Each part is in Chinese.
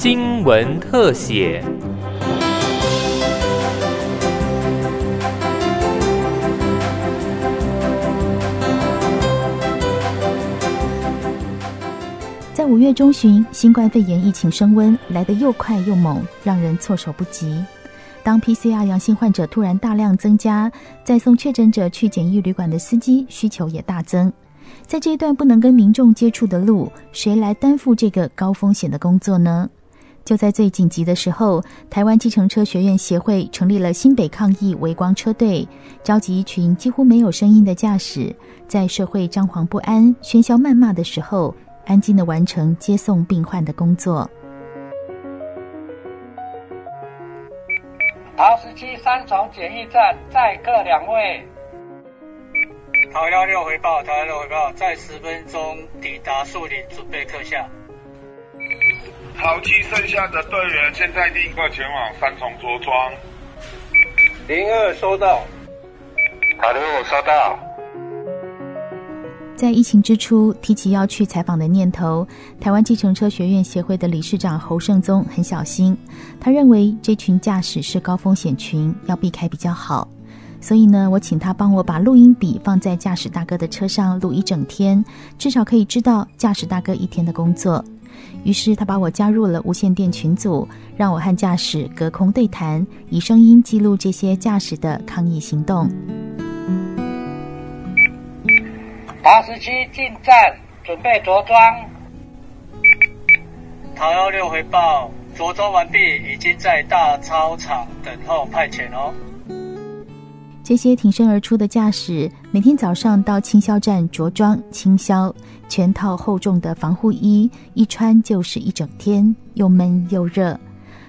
新闻特写。在五月中旬，新冠肺炎疫情升温，来得又快又猛，让人措手不及。当 PCR 阳性患者突然大量增加，再送确诊者去检疫旅馆的司机需求也大增。在这一段不能跟民众接触的路，谁来担负这个高风险的工作呢？就在最紧急的时候，台湾计程车学院协会成立了新北抗疫围光车队，召集一群几乎没有声音的驾驶，在社会张惶不安、喧嚣谩骂的时候，安静的完成接送病患的工作。桃十七三重检疫站载客两位。桃幺六回报，桃幺六回报，在十分钟抵达树林，准备客下。桃七剩下的队员现在立刻前往三重着装。零二收到。好的，我收到。在疫情之初，提起要去采访的念头，台湾计程车学院协会的理事长侯胜宗很小心。他认为这群驾驶是高风险群，要避开比较好。所以呢，我请他帮我把录音笔放在驾驶大哥的车上录一整天，至少可以知道驾驶大哥一天的工作。于是他把我加入了无线电群组，让我和驾驶隔空对谈，以声音记录这些驾驶的抗疫行动。八十七进站，准备着装。桃幺六回报，着装完毕，已经在大操场等候派遣哦。这些挺身而出的驾驶，每天早上到清消站着装清消，全套厚重的防护衣，一穿就是一整天，又闷又热。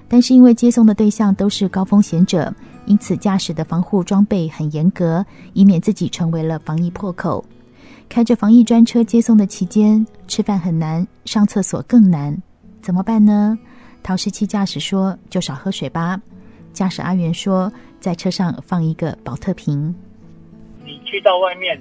但是因为接送的对象都是高风险者，因此驾驶的防护装备很严格，以免自己成为了防疫破口。开着防疫专车接送的期间，吃饭很难，上厕所更难，怎么办呢？陶十七驾驶说：“就少喝水吧。”驾驶阿元说：“在车上放一个保特瓶。你去到外面，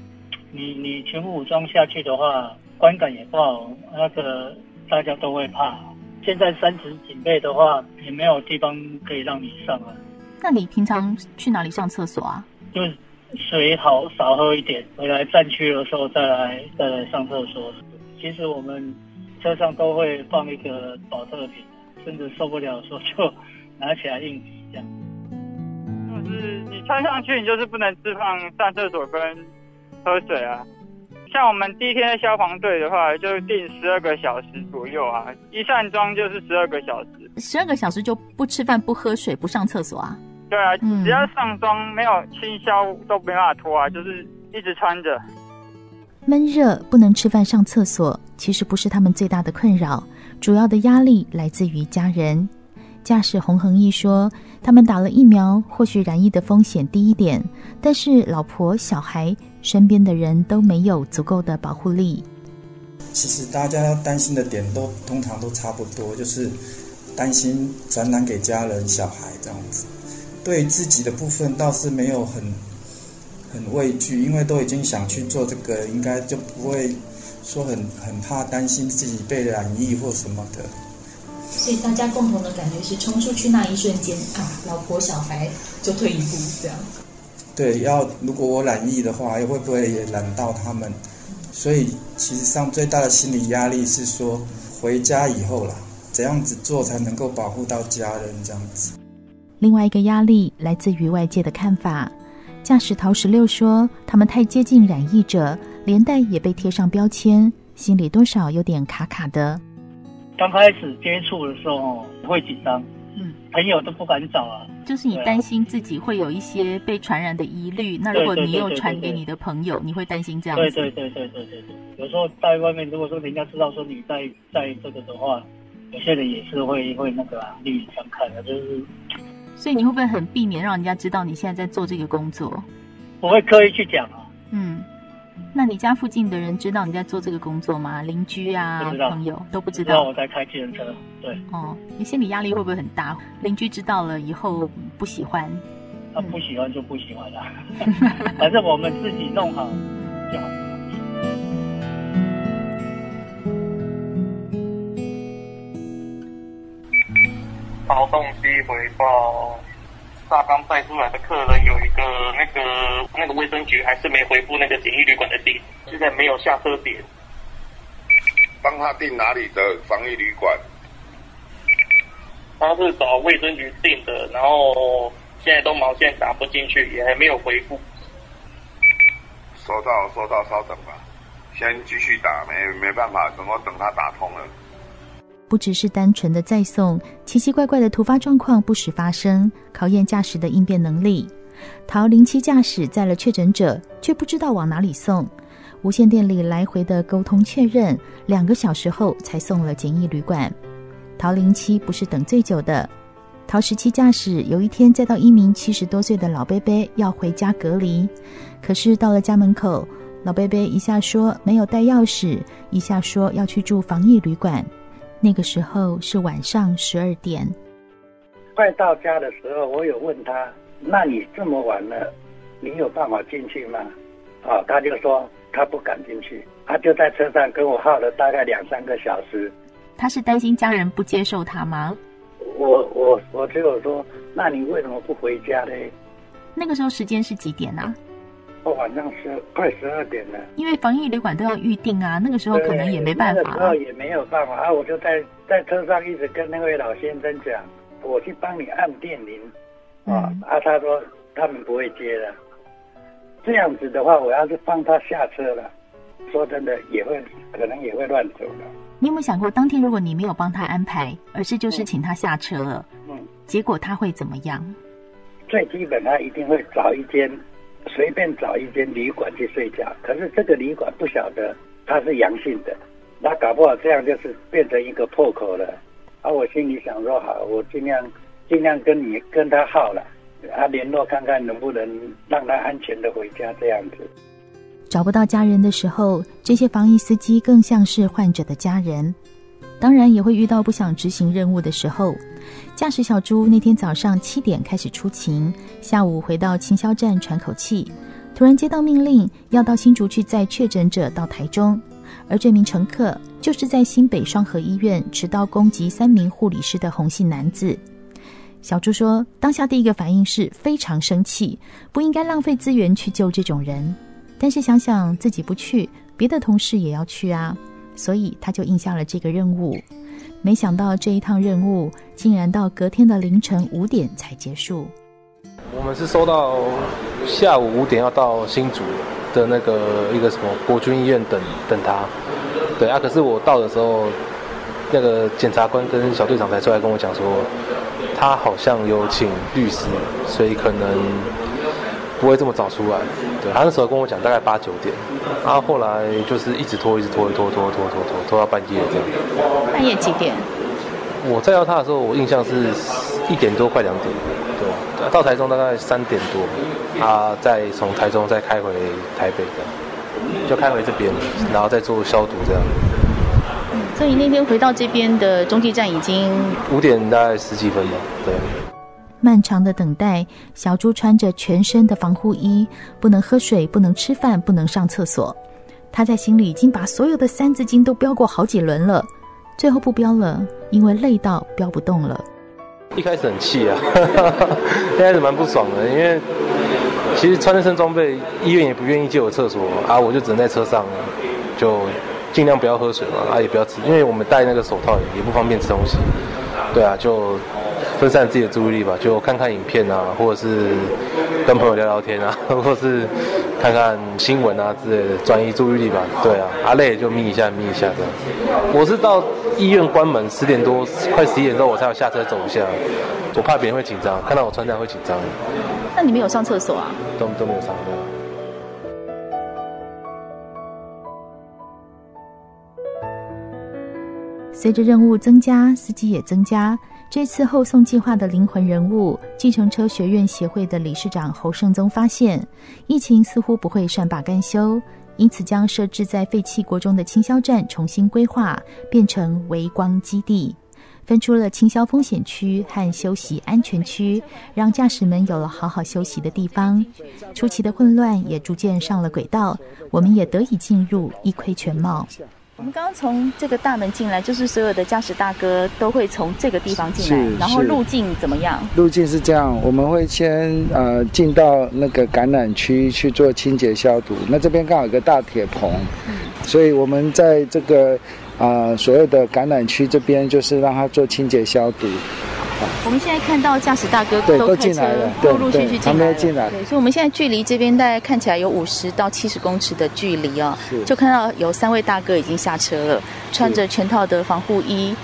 你你全副武装下去的话，观感也不好，那个大家都会怕。现在三级警备的话，也没有地方可以让你上啊。那你平常去哪里上厕所啊？就是水好少喝一点，回来站区的时候再来再来上厕所。其实我们车上都会放一个保特瓶，甚至受不了的时候就拿起来应急这样。就是你穿上去，你就是不能释放上厕所跟喝水啊。像我们第一天的消防队的话，就定十二个小时左右啊，一上妆就是十二个小时。十二个小时就不吃饭、不喝水、不上厕所啊？对啊，只要上妆没有清消都没办法脱啊，就是一直穿着。闷热不能吃饭、上厕所，其实不是他们最大的困扰，主要的压力来自于家人。驾驶洪恒毅说：“他们打了疫苗，或许染疫的风险低一点，但是老婆、小孩、身边的人都没有足够的保护力。其实大家担心的点都通常都差不多，就是担心传染给家人、小孩这样子。对自己的部分倒是没有很很畏惧，因为都已经想去做这个，应该就不会说很很怕担心自己被染疫或什么的。”所以大家共同的感觉是，冲出去那一瞬间啊，老婆小孩就退一步这样。对，要如果我染疫的话，会不会也染到他们？所以其实上最大的心理压力是说，回家以后啦，怎样子做才能够保护到家人这样子。另外一个压力来自于外界的看法。驾驶陶十六说，他们太接近染疫者，连带也被贴上标签，心里多少有点卡卡的。刚开始接触的时候会紧张，嗯，朋友都不敢找啊。就是你担心自己会有一些被传染的疑虑，那如果你又传给你的朋友，你会担心这样子。对对对对对对对。有时候在外面，如果说人家知道说你在在这个的话，有些人也是会会那个另眼相看的，就是。所以你会不会很避免让人家知道你现在在做这个工作？我会刻意去讲啊。嗯。那你家附近的人知道你在做这个工作吗？邻居啊，朋友都不知道。我在开自行车，对。哦，你心理压力会不会很大？邻居知道了以后不喜欢。他不喜欢就不喜欢了，反正我们自己弄好就好。劳动机回报。大刚带出来的客人有一个那个那个卫生局还是没回复那个简易旅馆的订，现在没有下车点。帮他订哪里的防疫旅馆？他是找卫生局订的，然后现在都毛线打不进去，也还没有回复。收到，收到，稍等吧，先继续打，没没办法，怎么等他打通了？不只是单纯的再送，奇奇怪怪的突发状况不时发生，考验驾驶的应变能力。陶零七驾驶载了确诊者，却不知道往哪里送。无线电里来回的沟通确认，两个小时后才送了简易旅馆。陶零七不是等最久的，陶十七驾驶有一天载到一名七十多岁的老伯伯要回家隔离，可是到了家门口，老伯伯一下说没有带钥匙，一下说要去住防疫旅馆。那个时候是晚上十二点，快到家的时候，我有问他：“那你这么晚了，你有办法进去吗？”啊，他就说他不敢进去，他就在车上跟我耗了大概两三个小时。他是担心家人不接受他吗？我我我只有说：“那你为什么不回家呢？”那个时候时间是几点呢？晚上十快十二点了，因为防疫旅馆都要预定啊，那个时候可能也没办法。那个时候也没有办法啊，我就在在车上一直跟那位老先生讲，我去帮你按电铃啊，啊，他说他们不会接的。这样子的话，我要是放他下车了，说真的也会可能也会乱走的。你有没有想过，当天如果你没有帮他安排，而是就是请他下车了，嗯，结果他会怎么样？最基本他一定会找一间。随便找一间旅馆去睡觉，可是这个旅馆不晓得他是阳性的，那搞不好这样就是变成一个破口了。啊，我心里想说好，我尽量尽量跟你跟他耗了，啊，联络看看能不能让他安全的回家这样子。找不到家人的时候，这些防疫司机更像是患者的家人。当然也会遇到不想执行任务的时候。驾驶小猪那天早上七点开始出勤，下午回到清销站喘口气，突然接到命令要到新竹去载确诊者到台中，而这名乘客就是在新北双河医院持刀攻击三名护理师的红姓男子。小猪说，当下第一个反应是非常生气，不应该浪费资源去救这种人，但是想想自己不去，别的同事也要去啊。所以他就应下了这个任务，没想到这一趟任务竟然到隔天的凌晨五点才结束。我们是收到下午五点要到新竹的那个一个什么国军医院等等他，对啊，可是我到的时候，那个检察官跟小队长才出来跟我讲说，他好像有请律师，所以可能。不会这么早出来，对他那时候跟我讲大概八九点，然后后来就是一直拖，一直拖，拖拖拖拖拖拖到半夜这样。半夜几点？我再到他的时候，我印象是一点多快两点，对，到台中大概三点多，他再从台中再开回台北这样，就开回这边，然后再做消毒这样。所以那天回到这边的中继站已经五点大概十几分吧，对。漫长的等待，小猪穿着全身的防护衣，不能喝水，不能吃饭，不能上厕所。他在心里已经把所有的三字经都标过好几轮了，最后不标了，因为累到标不动了。一开始很气啊，一开始蛮不爽的，因为其实穿那身装备，医院也不愿意借我厕所啊，我就只能在车上，就尽量不要喝水嘛，啊也不要吃，因为我们戴那个手套也不方便吃东西。对啊，就。分散自己的注意力吧，就看看影片啊，或者是跟朋友聊聊天啊，或者是看看新闻啊之类的，转移注意力吧。对啊，啊累就眯一下，眯一下这样。我是到医院关门十点多，快十一点之后我才有下车走一下，我怕别人会紧张，看到我穿这样会紧张。那你没有上厕所啊？都都没有上。随着任务增加，司机也增加。这次后送计划的灵魂人物，计程车学院协会的理事长侯胜宗发现，疫情似乎不会善罢甘休，因此将设置在废弃国中的清消站重新规划，变成微光基地，分出了清消风险区和休息安全区，让驾驶们有了好好休息的地方。初期的混乱也逐渐上了轨道，我们也得以进入一窥全貌。我们刚刚从这个大门进来，就是所有的驾驶大哥都会从这个地方进来，然后路径怎么样？路径是这样，我们会先呃进到那个感染区去做清洁消毒。那这边刚好有个大铁棚，嗯，所以我们在这个啊所有的感染区这边就是让它做清洁消毒。我们现在看到驾驶大哥都进来了，陆陆续续进来，进来。对，所以我们现在距离这边大概看起来有五十到七十公尺的距离哦，就看到有三位大哥已经下车了，穿着全套的防护衣，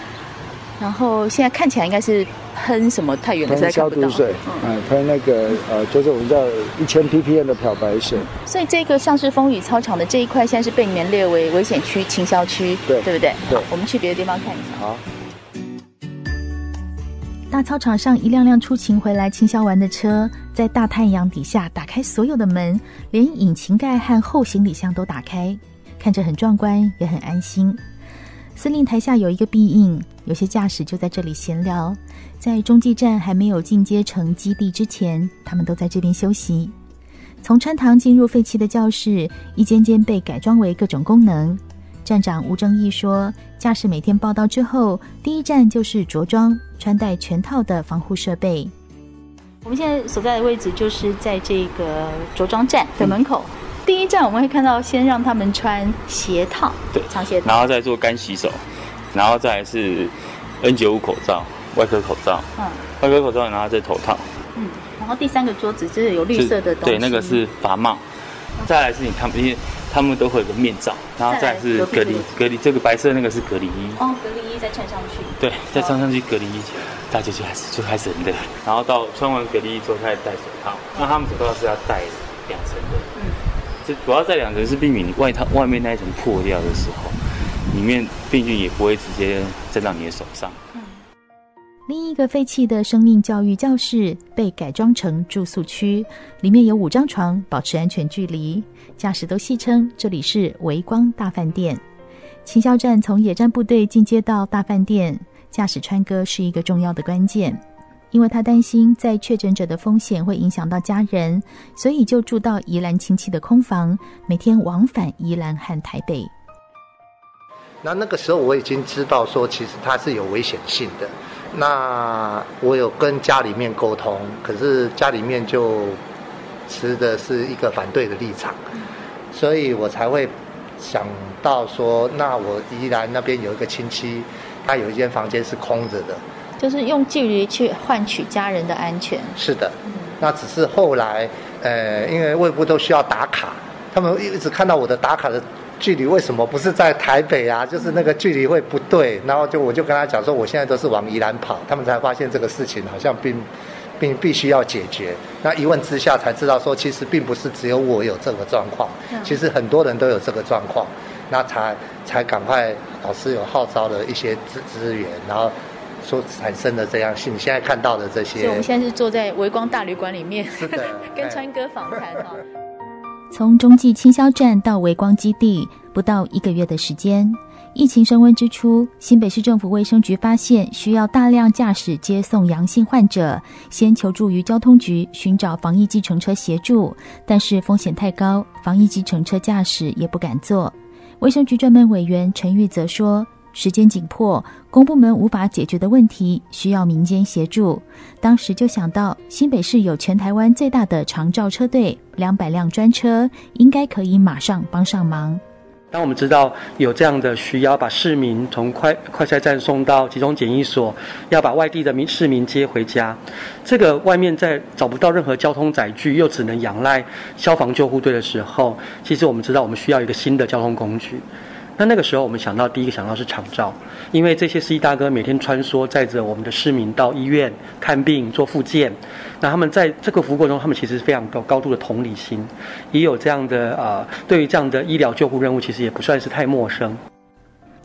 然后现在看起来应该是喷什么太远了，喷消毒水，嗯，喷那个呃，就是我们叫一千 ppm 的漂白水。所以这个像是风雨操场的这一块，现在是被你们列为危险区、倾销区，对，对不对？对，我们去别的地方看一下。好。大操场上，一辆辆出勤回来清销完的车，在大太阳底下打开所有的门，连引擎盖和后行李箱都打开，看着很壮观，也很安心。司令台下有一个壁印，有些驾驶就在这里闲聊。在中继站还没有进阶成基地之前，他们都在这边休息。从穿堂进入废弃的教室，一间间被改装为各种功能。站长吴正义说：“驾驶每天报到之后，第一站就是着装，穿戴全套的防护设备。我们现在所在的位置就是在这个着装站的门口。第一站我们会看到，先让他们穿鞋套，对，长鞋套，然后再做干洗手，然后再是 N95 口罩、外科口罩，嗯，外科口罩，然后再头套，嗯，然后第三个桌子就是有绿色的东西，对，那个是罚帽，再来是你看，因为。”他们都会有个面罩，然后再是隔离隔离，这个白色那个是隔离衣。哦，隔离衣再穿上去。对，再穿上去隔离衣，大家就开始就开始很热。然后到穿完隔离衣之后开始戴手套，那他们手套是要戴两层的。嗯，这主要在两层是避免你外套外面那一层破掉的时候，里面病菌也不会直接沾到你的手上。另一个废弃的生命教育教室被改装成住宿区，里面有五张床，保持安全距离。驾驶都戏称这里是“微光大饭店”。秦霄站从野战部队进阶到大饭店，驾驶川哥是一个重要的关键，因为他担心在确诊者的风险会影响到家人，所以就住到宜兰亲戚的空房，每天往返宜兰和台北。那那个时候我已经知道说，其实它是有危险性的。那我有跟家里面沟通，可是家里面就持的是一个反对的立场，所以我才会想到说，那我依然那边有一个亲戚，他有一间房间是空着的，就是用距离去换取家人的安全。是的，那只是后来，呃，因为胃部都需要打卡，他们一直看到我的打卡的。距离为什么不是在台北啊？就是那个距离会不对，然后就我就跟他讲说，我现在都是往宜兰跑，他们才发现这个事情好像并并必须要解决。那一问之下才知道说，其实并不是只有我有这个状况，其实很多人都有这个状况，那才才赶快老师有号召的一些资资源，然后所产生的这样你。现在看到的这些，所以我们现在是坐在微光大旅馆里面，是的，跟川哥访谈哈。从中继清销站到微光基地不到一个月的时间，疫情升温之初，新北市政府卫生局发现需要大量驾驶接送阳性患者，先求助于交通局寻找防疫计程车协助，但是风险太高，防疫计程车驾驶也不敢做。卫生局专门委员陈玉则说。时间紧迫，公部门无法解决的问题，需要民间协助。当时就想到新北市有全台湾最大的长照车队，两百辆专车，应该可以马上帮上忙。当我们知道有这样的需要，把市民从快快筛站送到集中检疫所，要把外地的民市民接回家，这个外面在找不到任何交通载具，又只能仰赖消防救护队的时候，其实我们知道我们需要一个新的交通工具。那那个时候，我们想到第一个想到是长照，因为这些司机大哥每天穿梭载着我们的市民到医院看病做复健，那他们在这个服务过程中，他们其实非常高高度的同理心，也有这样的呃，对于这样的医疗救护任务，其实也不算是太陌生。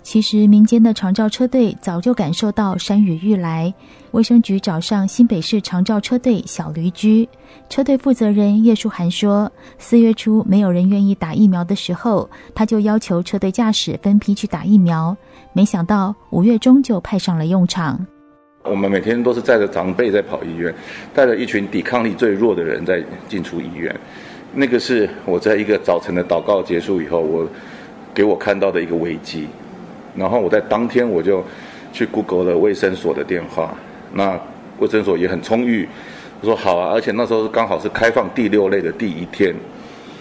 其实，民间的长照车队早就感受到山雨欲来。卫生局找上新北市长照车队小驴驹，车队负责人叶淑涵说：“四月初没有人愿意打疫苗的时候，他就要求车队驾驶分批去打疫苗。没想到五月中就派上了用场。我们每天都是载着长辈在跑医院，带着一群抵抗力最弱的人在进出医院。那个是我在一个早晨的祷告结束以后，我。给我看到的一个危机。然后我在当天我就去 Google 了卫生所的电话，那卫生所也很充裕，我说好啊，而且那时候刚好是开放第六类的第一天，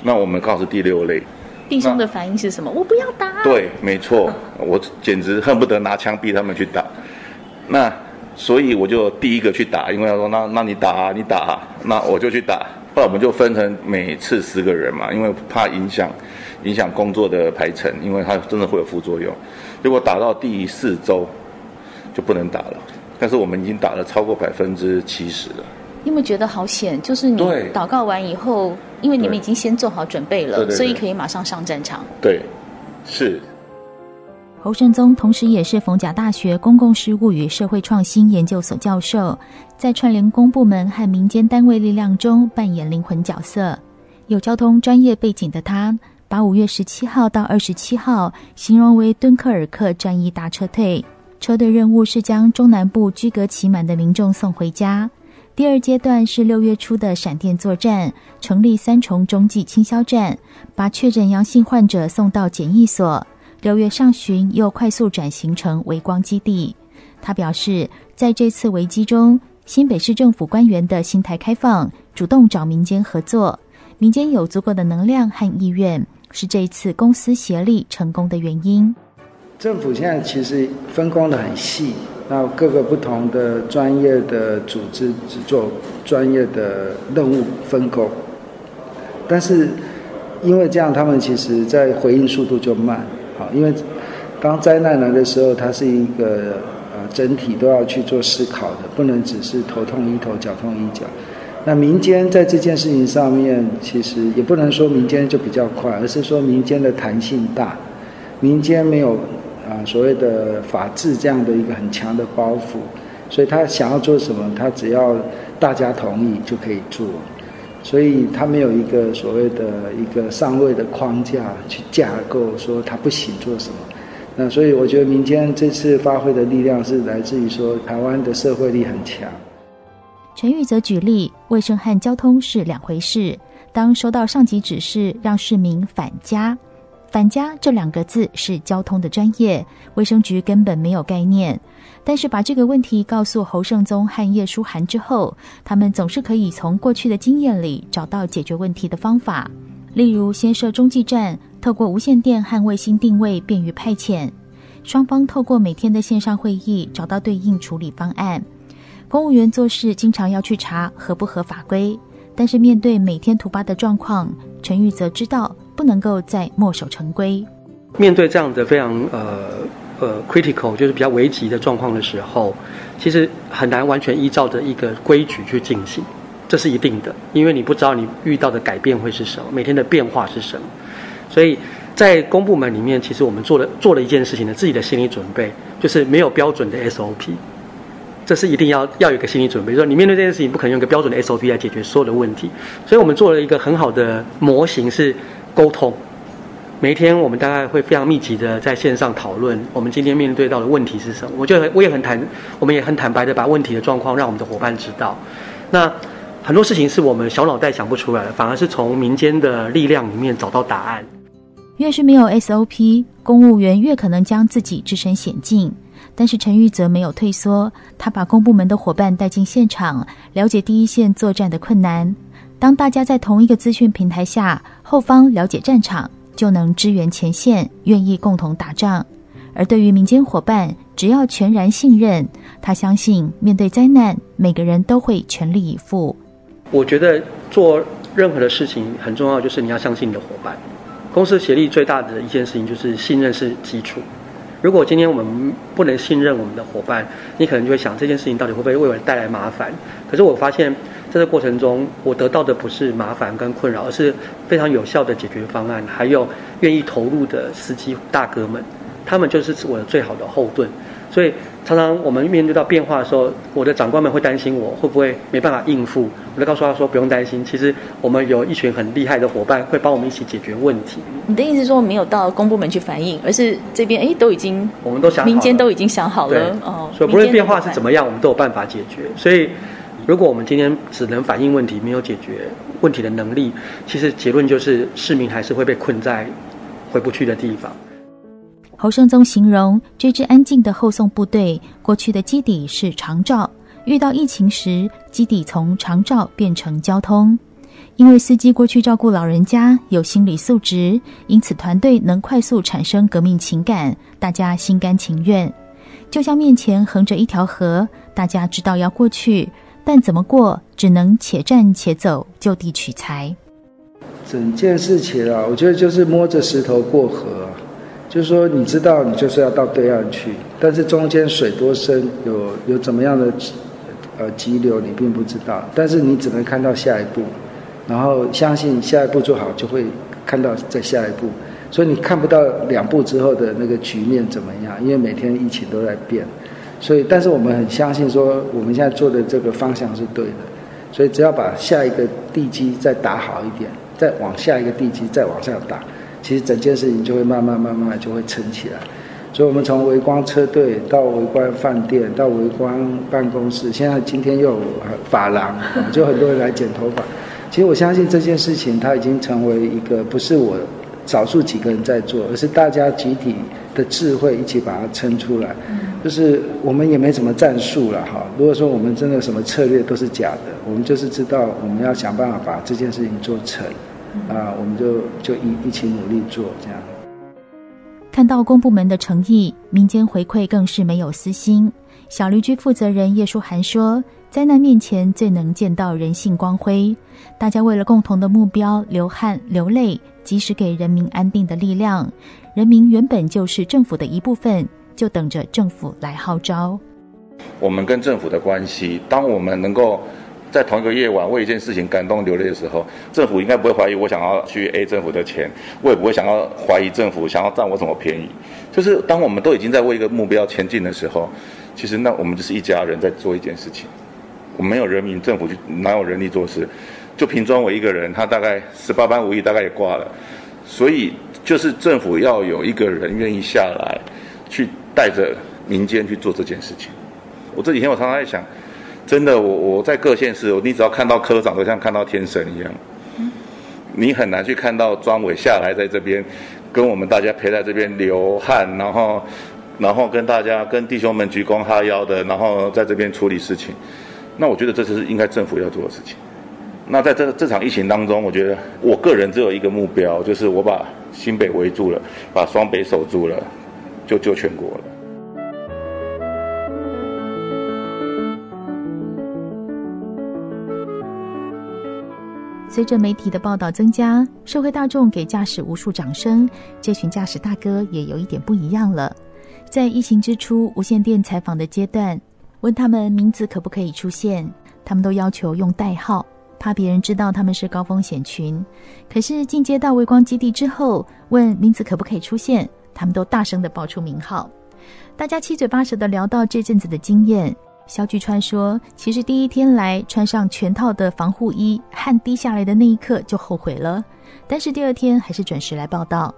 那我们刚好是第六类。弟兄的反应是什么？我不要打。对，没错，我简直恨不得拿枪逼他们去打。那所以我就第一个去打，因为他说那那你打啊，你打啊，那我就去打。后来我们就分成每次十个人嘛，因为怕影响影响工作的排程，因为它真的会有副作用。如果打到第四周就不能打了，但是我们已经打了超过百分之七十了。有没有觉得好险？就是你祷告完以后，因为你们已经先做好准备了，所以可以马上上战场。对，是。侯胜宗同时也是逢甲大学公共事务与社会创新研究所教授，在串联公部门和民间单位力量中扮演灵魂角色。有交通专业背景的他，把五月十七号到二十七号形容为敦刻尔克战役大撤退。车队任务是将中南部居隔期满的民众送回家。第二阶段是六月初的闪电作战，成立三重中继清消站，把确诊阳性患者送到检疫所。六月上旬又快速转型成微光基地。他表示，在这次危机中，新北市政府官员的心态开放，主动找民间合作，民间有足够的能量和意愿，是这一次公司协力成功的原因。政府现在其实分工的很细，那各个不同的专业的组织只做专业的任务分工，但是因为这样，他们其实在回应速度就慢。好，因为当灾难来的时候，它是一个呃整体都要去做思考的，不能只是头痛医头，脚痛医脚。那民间在这件事情上面，其实也不能说民间就比较快，而是说民间的弹性大，民间没有啊所谓的法治这样的一个很强的包袱，所以他想要做什么，他只要大家同意就可以做。所以他没有一个所谓的一个上位的框架去架构，说他不行做什么。那所以我觉得民间这次发挥的力量是来自于说台湾的社会力很强。陈玉则举例，卫生和交通是两回事。当收到上级指示让市民返家，返家这两个字是交通的专业，卫生局根本没有概念。但是把这个问题告诉侯胜宗和叶书涵之后，他们总是可以从过去的经验里找到解决问题的方法。例如，先设中继站，透过无线电和卫星定位便于派遣；双方透过每天的线上会议找到对应处理方案。公务员做事经常要去查合不合法规，但是面对每天突发的状况，陈玉则知道不能够再墨守成规。面对这样的非常呃。呃，critical 就是比较危急的状况的时候，其实很难完全依照着一个规矩去进行，这是一定的，因为你不知道你遇到的改变会是什么，每天的变化是什么。所以在公部门里面，其实我们做了做了一件事情呢，自己的心理准备就是没有标准的 SOP，这是一定要要有个心理准备，说你面对这件事情不可能用一个标准的 SOP 来解决所有的问题，所以我们做了一个很好的模型是沟通。每一天，我们大概会非常密集的在线上讨论，我们今天面对到的问题是什么。我觉得我也很坦，我们也很坦白的把问题的状况让我们的伙伴知道。那很多事情是我们小脑袋想不出来的，反而是从民间的力量里面找到答案。越是没有 SOP，公务员越可能将自己置身险境。但是陈玉泽没有退缩，他把公部门的伙伴带进现场，了解第一线作战的困难。当大家在同一个资讯平台下，后方了解战场。就能支援前线，愿意共同打仗。而对于民间伙伴，只要全然信任，他相信面对灾难，每个人都会全力以赴。我觉得做任何的事情很重要，就是你要相信你的伙伴。公司协力最大的一件事情就是信任是基础。如果今天我们不能信任我们的伙伴，你可能就会想这件事情到底会不会为我带来麻烦？可是我发现。在这过程中，我得到的不是麻烦跟困扰，而是非常有效的解决方案，还有愿意投入的司机大哥们，他们就是我的最好的后盾。所以常常我们面对到变化的时候，我的长官们会担心我会不会没办法应付，我就告诉他说不用担心，其实我们有一群很厉害的伙伴会帮我们一起解决问题。你的意思是说没有到公部门去反映，而是这边哎都已经我们都想民间都已经想好了哦，所以不论变化是怎么样，我们都有办法解决。所以。如果我们今天只能反映问题，没有解决问题的能力，其实结论就是市民还是会被困在回不去的地方。侯胜宗形容这支安静的后送部队，过去的基底是长照，遇到疫情时，基底从长照变成交通。因为司机过去照顾老人家有心理素质，因此团队能快速产生革命情感，大家心甘情愿。就像面前横着一条河，大家知道要过去，但怎么过，只能且战且走，就地取材。整件事情啊，我觉得就是摸着石头过河，就是说你知道你就是要到对岸去，但是中间水多深，有有怎么样的呃急流，你并不知道，但是你只能看到下一步。然后相信下一步做好，就会看到在下一步。所以你看不到两步之后的那个局面怎么样，因为每天疫情都在变。所以，但是我们很相信说，我们现在做的这个方向是对的。所以只要把下一个地基再打好一点，再往下一个地基再往上打，其实整件事情就会慢慢慢慢就会撑起来。所以我们从围观车队到围观饭店到围观办公室，现在今天又有发廊，就很多人来剪头发。其实我相信这件事情，它已经成为一个不是我少数几个人在做，而是大家集体的智慧一起把它撑出来。就是我们也没什么战术了哈。如果说我们真的什么策略都是假的，我们就是知道我们要想办法把这件事情做成啊，我们就就一一起努力做这样。看到公部门的诚意，民间回馈更是没有私心。小绿居负责人叶淑涵说。灾难面前最能见到人性光辉，大家为了共同的目标流汗流泪，及时给人民安定的力量。人民原本就是政府的一部分，就等着政府来号召。我们跟政府的关系，当我们能够在同一个夜晚为一件事情感动流泪的时候，政府应该不会怀疑我想要去 A 政府的钱，我也不会想要怀疑政府想要占我什么便宜。就是当我们都已经在为一个目标前进的时候，其实那我们就是一家人在做一件事情。我没有人民政府去哪有人力做事？就凭庄伟一个人，他大概十八般武艺大概也挂了。所以就是政府要有一个人愿意下来，去带着民间去做这件事情。我这几天我常常在想，真的，我我在各县市，你只要看到科长，都像看到天神一样。你很难去看到庄伟下来在这边，跟我们大家陪在这边流汗，然后然后跟大家跟弟兄们鞠躬哈腰的，然后在这边处理事情。那我觉得这就是应该政府要做的事情。那在这这场疫情当中，我觉得我个人只有一个目标，就是我把新北围住了，把双北守住了，就救全国了。随着媒体的报道增加，社会大众给驾驶无数掌声，这群驾驶大哥也有一点不一样了。在疫情之初，无线电采访的阶段。问他们名字可不可以出现，他们都要求用代号，怕别人知道他们是高风险群。可是进阶到微光基地之后，问名字可不可以出现，他们都大声的报出名号。大家七嘴八舌的聊到这阵子的经验。肖巨川说：“其实第一天来穿上全套的防护衣，汗滴下来的那一刻就后悔了。但是第二天还是准时来报道。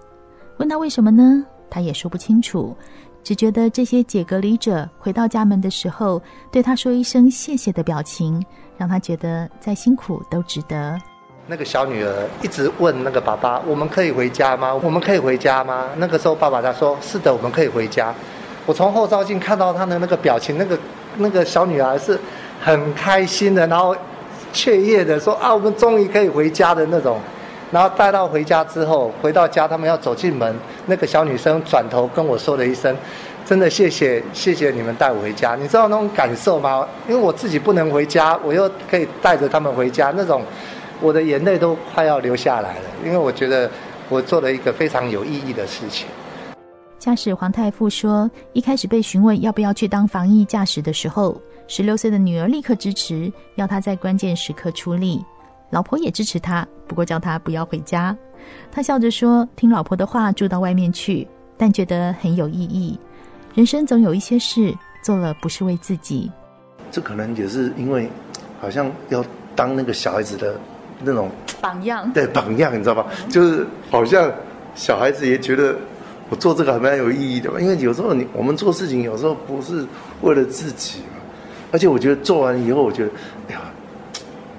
问他为什么呢？他也说不清楚。”只觉得这些解隔离者回到家门的时候，对他说一声谢谢的表情，让他觉得再辛苦都值得。那个小女儿一直问那个爸爸：“我们可以回家吗？我们可以回家吗？”那个时候爸爸他说：“是的，我们可以回家。”我从后照镜看到他的那个表情，那个那个小女孩是很开心的，然后雀跃的说：“啊，我们终于可以回家的那种。”然后带到回家之后，回到家，他们要走进门，那个小女生转头跟我说了一声：“真的谢谢，谢谢你们带我回家。”你知道那种感受吗？因为我自己不能回家，我又可以带着他们回家，那种我的眼泪都快要流下来了。因为我觉得我做了一个非常有意义的事情。驾驶黄太富说：“一开始被询问要不要去当防疫驾驶的时候，十六岁的女儿立刻支持，要他在关键时刻出力。”老婆也支持他，不过叫他不要回家。他笑着说：“听老婆的话，住到外面去，但觉得很有意义。人生总有一些事做了，不是为自己。这可能也是因为，好像要当那个小孩子的那种榜样。对榜样，你知道吧？就是好像小孩子也觉得我做这个还蛮有意义的吧？因为有时候你我们做事情有时候不是为了自己嘛。而且我觉得做完以后，我觉得，哎呀。”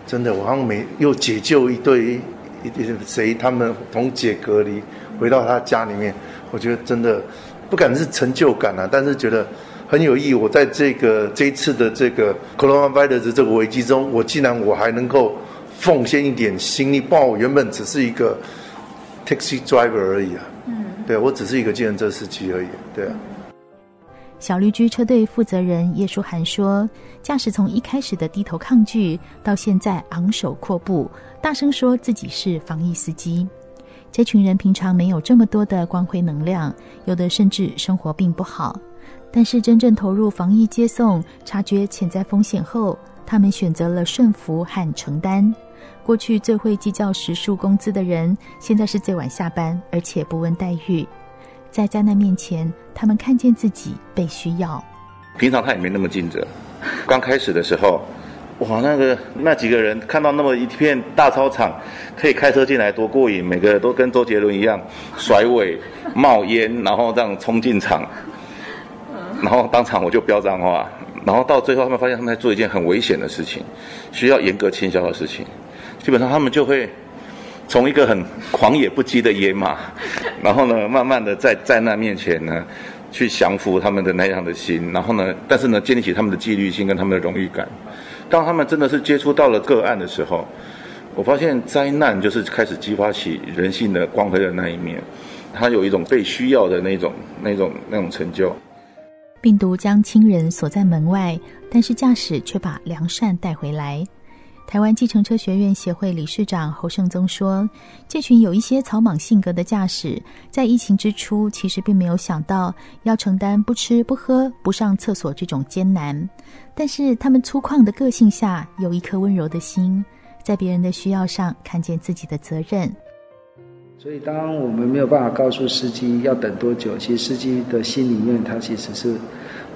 真的，我好像没又解救一对一谁他们同解隔离，回到他家里面，我觉得真的不敢是成就感啊，但是觉得很有意义。我在这个这一次的这个 coronavirus 这个危机中，我竟然我还能够奉献一点心力，不然我原本只是一个 taxi driver 而已啊。对我只是一个计程车司机而已，对啊。小绿居车队负责人叶淑涵说：“驾驶从一开始的低头抗拒，到现在昂首阔步，大声说自己是防疫司机。这群人平常没有这么多的光辉能量，有的甚至生活并不好。但是真正投入防疫接送，察觉潜在风险后，他们选择了顺服和承担。过去最会计较时数工资的人，现在是最晚下班，而且不问待遇。”在灾难面前，他们看见自己被需要。平常他也没那么尽责。刚开始的时候，哇，那个那几个人看到那么一片大操场，可以开车进来多过瘾，每个都跟周杰伦一样甩尾、冒烟，然后这样冲进场，然后当场我就飙脏话。然后到最后，他们发现他们在做一件很危险的事情，需要严格清销的事情。基本上他们就会。从一个很狂野不羁的野马，然后呢，慢慢的在灾难面前呢，去降服他们的那样的心，然后呢，但是呢，建立起他们的纪律性跟他们的荣誉感。当他们真的是接触到了个案的时候，我发现灾难就是开始激发起人性的光辉的那一面，他有一种被需要的那种、那种、那种成就。病毒将亲人锁在门外，但是驾驶却把良善带回来。台湾计程车学院协会理事长侯胜宗说：“这群有一些草莽性格的驾驶，在疫情之初，其实并没有想到要承担不吃不喝、不上厕所这种艰难。但是他们粗犷的个性下，有一颗温柔的心，在别人的需要上看见自己的责任。所以，当我们没有办法告诉司机要等多久，其实司机的心里面他其实是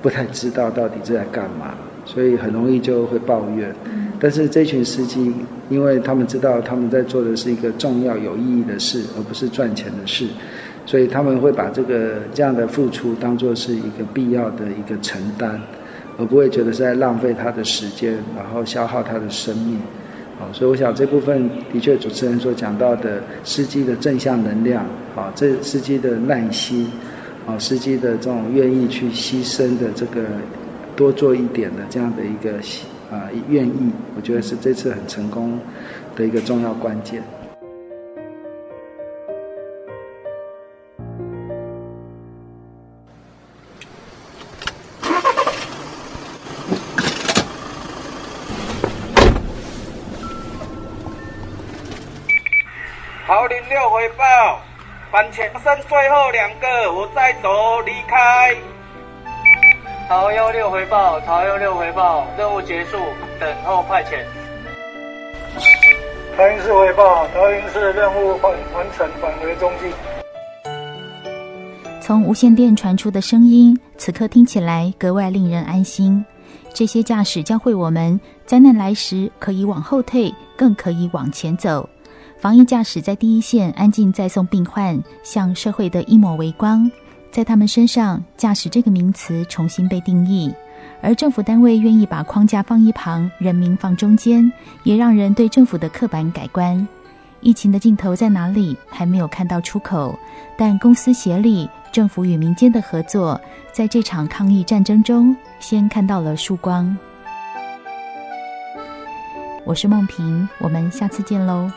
不太知道到底在干嘛，所以很容易就会抱怨。”但是这群司机，因为他们知道他们在做的是一个重要有意义的事，而不是赚钱的事，所以他们会把这个这样的付出当做是一个必要的一个承担，而不会觉得是在浪费他的时间，然后消耗他的生命。好，所以我想这部分的确主持人所讲到的司机的正向能量，啊，这司机的耐心，啊，司机的这种愿意去牺牲的这个多做一点的这样的一个。啊，愿意，我觉得是这次很成功的一个重要关键。桃林六回报，反前剩最后两个，我再走离开。桃幺六回报，桃幺六回报，任务结束，等候派遣。桃园市回报，桃园市任务完完成，返回中继。从无线电传出的声音，此刻听起来格外令人安心。这些驾驶教会我们，灾难来时可以往后退，更可以往前走。防疫驾驶在第一线，安静再送病患，向社会的一抹微光。在他们身上，驾驶这个名词重新被定义，而政府单位愿意把框架放一旁，人民放中间，也让人对政府的刻板改观。疫情的尽头在哪里？还没有看到出口，但公私协力、政府与民间的合作，在这场抗疫战争中，先看到了曙光。我是梦萍，我们下次见喽。